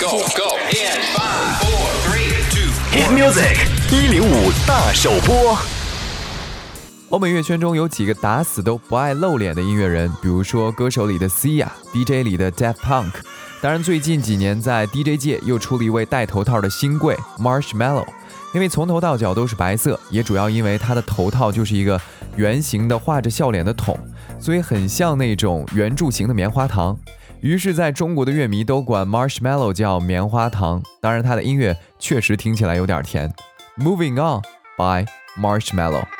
go go in five four three two Hit music 一零五大首播。欧美乐圈中有几个打死都不爱露脸的音乐人，比如说歌手里的 Sia，DJ 里的 Daft Punk。当然，最近几年在 DJ 界又出了一位戴头套的新贵 Marshmallow，因为从头到脚都是白色，也主要因为他的头套就是一个圆形的画着笑脸的桶，所以很像那种圆柱形的棉花糖。于是，在中国的乐迷都管 Marshmallow 叫棉花糖。当然，他的音乐确实听起来有点甜。Moving on by Marshmallow。